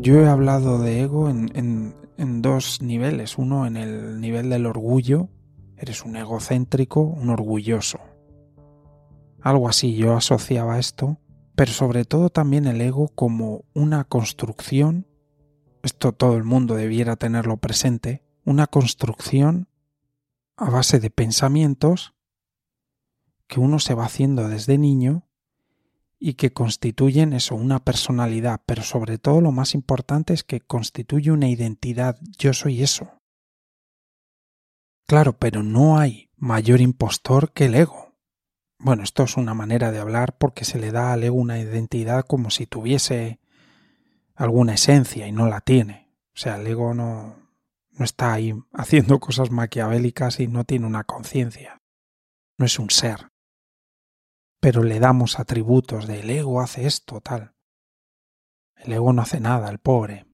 Yo he hablado de ego en, dos niveles. Uno en el nivel del orgullo. Eres un egocéntrico, un orgulloso. Algo así yo asociaba esto. Pero sobre todo también el ego como una construcción. Esto todo el mundo debiera tenerlo presente. Una construcción a base de pensamientos que uno se va haciendo desde niño y que constituyen eso, una personalidad, pero sobre todo lo más importante es que constituye una identidad, yo soy eso. Claro, pero no hay mayor impostor que el ego. Bueno, esto es una manera de hablar porque se le da al ego una identidad como si tuviese alguna esencia y no la tiene. O sea, el ego no, no está ahí haciendo cosas maquiavélicas y no tiene una conciencia. No es un ser. Pero le damos atributos de el ego hace esto, tal. El ego no hace nada, el pobre.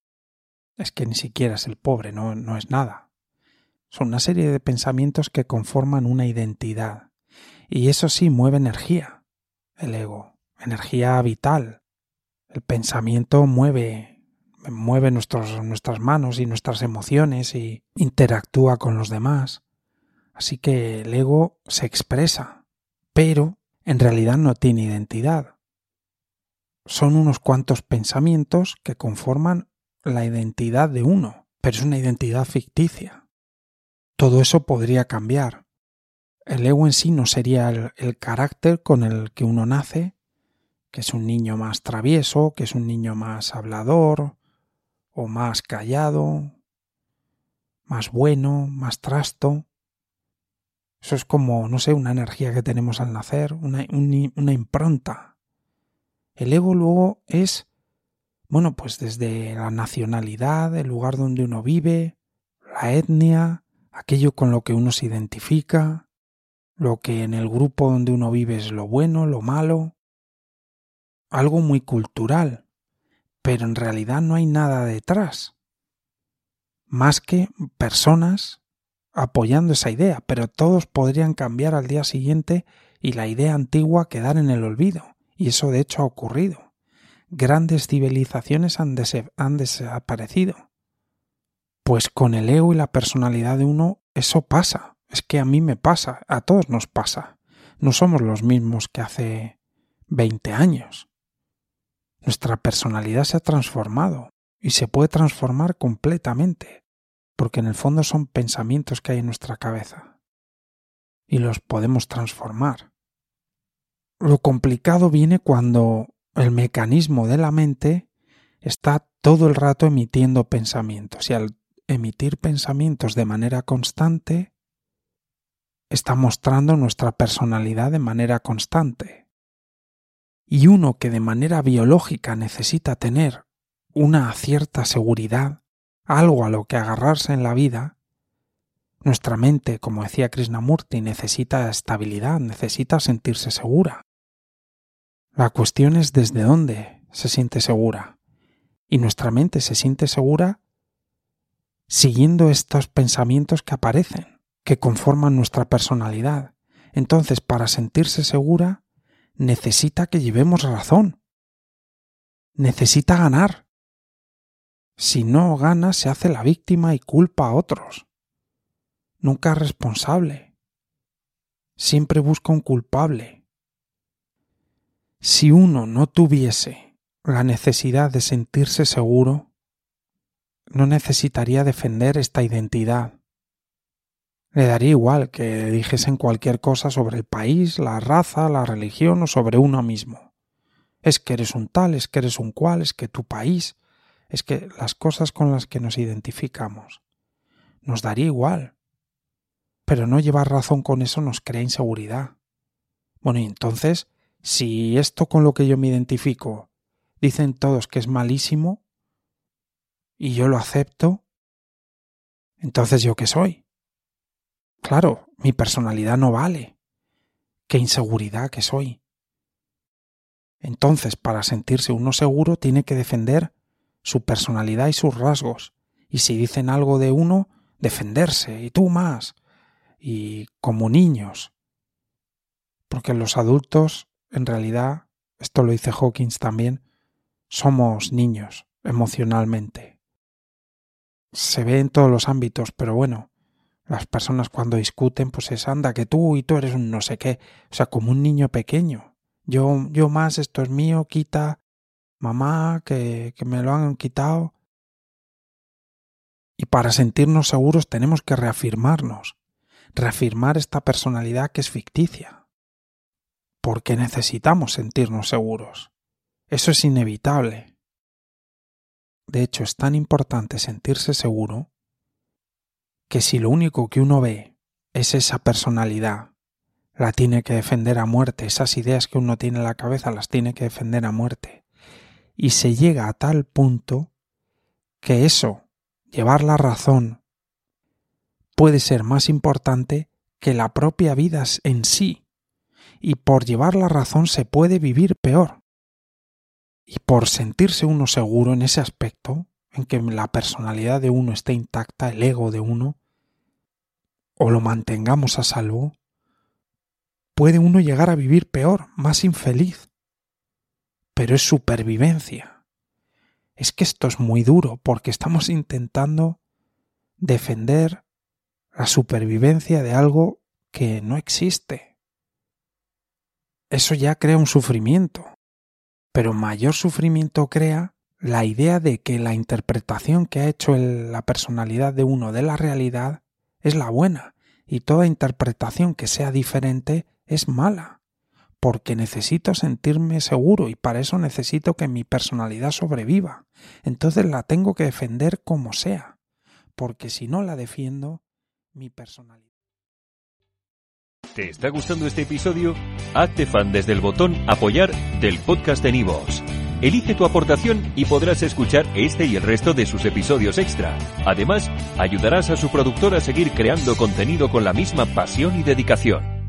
Es que ni siquiera es el pobre, no, no es nada. Son una serie de pensamientos que conforman una identidad. Y eso sí mueve energía, el ego, energía vital. El pensamiento mueve mueve nuestras manos y nuestras emociones y interactúa con los demás. Así que el ego se expresa, pero en realidad no tiene identidad. Son unos cuantos pensamientos que conforman la identidad de uno, pero es una identidad ficticia. Todo eso podría cambiar. El ego en sí no sería el, el carácter con el que uno nace, que es un niño más travieso, que es un niño más hablador, o más callado, más bueno, más trasto. Eso es como, no sé, una energía que tenemos al nacer, una, una impronta. El ego luego es, bueno, pues desde la nacionalidad, el lugar donde uno vive, la etnia, aquello con lo que uno se identifica, lo que en el grupo donde uno vive es lo bueno, lo malo, algo muy cultural pero en realidad no hay nada detrás, más que personas apoyando esa idea, pero todos podrían cambiar al día siguiente y la idea antigua quedar en el olvido, y eso de hecho ha ocurrido. Grandes civilizaciones han, desaparecido. Pues con el ego y la personalidad de uno eso pasa, es que a mí me pasa, a todos nos pasa. No somos los mismos que hace 20 años. Nuestra personalidad se ha transformado y se puede transformar completamente, porque en el fondo son pensamientos que hay en nuestra cabeza. Y los podemos transformar. Lo complicado viene cuando el mecanismo de la mente está todo el rato emitiendo pensamientos. Y al emitir pensamientos de manera constante está mostrando nuestra personalidad de manera constante. Y uno que de manera biológica necesita tener una cierta seguridad, algo a lo que agarrarse en la vida, nuestra mente, como decía Krishnamurti, necesita estabilidad, necesita sentirse segura. La cuestión es desde dónde se siente segura. Y nuestra mente se siente segura siguiendo estos pensamientos que aparecen, que conforman nuestra personalidad. Entonces, para sentirse segura, necesita que llevemos razón. Necesita ganar. Si no gana, se hace la víctima y culpa a otros. Nunca es responsable. Siempre busca un culpable. Si uno no tuviese la necesidad de sentirse seguro, no necesitaría defender esta identidad le daría igual que dijesen cualquier cosa sobre el país, la raza, la religión o sobre uno mismo. Es que eres un tal, es que eres un cual, es que tu país, es que las cosas con las que nos identificamos. Nos daría igual. Pero no llevar razón con eso nos crea inseguridad. Bueno, y entonces, si esto con lo que yo me identifico dicen todos que es malísimo, y yo lo acepto, entonces yo qué soy? Claro, mi personalidad no vale. Qué inseguridad que soy. Entonces, para sentirse uno seguro, tiene que defender su personalidad y sus rasgos. Y si dicen algo de uno, defenderse, y tú más. Y como niños. Porque los adultos, en realidad, esto lo dice Hawkins también, somos niños. emocionalmente. Se ve en todos los ámbitos, pero bueno, las personas cuando discuten, pues es anda que tú y tú eres un no sé qué, o sea, como un niño pequeño. Yo, yo más, esto es mío, quita, mamá, que, que me lo han quitado. Y para sentirnos seguros tenemos que reafirmarnos, reafirmar esta personalidad que es ficticia. Porque necesitamos sentirnos seguros. Eso es inevitable. De hecho, es tan importante sentirse seguro que si lo único que uno ve es esa personalidad, la tiene que defender a muerte, esas ideas que uno tiene en la cabeza las tiene que defender a muerte. Y se llega a tal punto que eso llevar la razón puede ser más importante que la propia vida en sí, y por llevar la razón se puede vivir peor. Y por sentirse uno seguro en ese aspecto, en que la personalidad de uno esté intacta, el ego de uno, o lo mantengamos a salvo, puede uno llegar a vivir peor, más infeliz. Pero es supervivencia es que esto es muy duro porque estamos intentando defender la supervivencia de algo que no existe. Eso ya crea un sufrimiento, pero mayor sufrimiento crea la idea de que la interpretación que ha hecho la personalidad de uno de la realidad es la buena y toda interpretación que sea diferente es mala porque necesito sentirme seguro y para eso necesito que mi personalidad sobreviva. Entonces la tengo que defender como sea, porque si no la defiendo, mi personalidad. ¿Te está gustando este episodio? Hazte fan desde el botón apoyar del podcast de Nivos. Elige tu aportación y podrás escuchar este y el resto de sus episodios extra. Además, ayudarás a su productor a seguir creando contenido con la misma pasión y dedicación.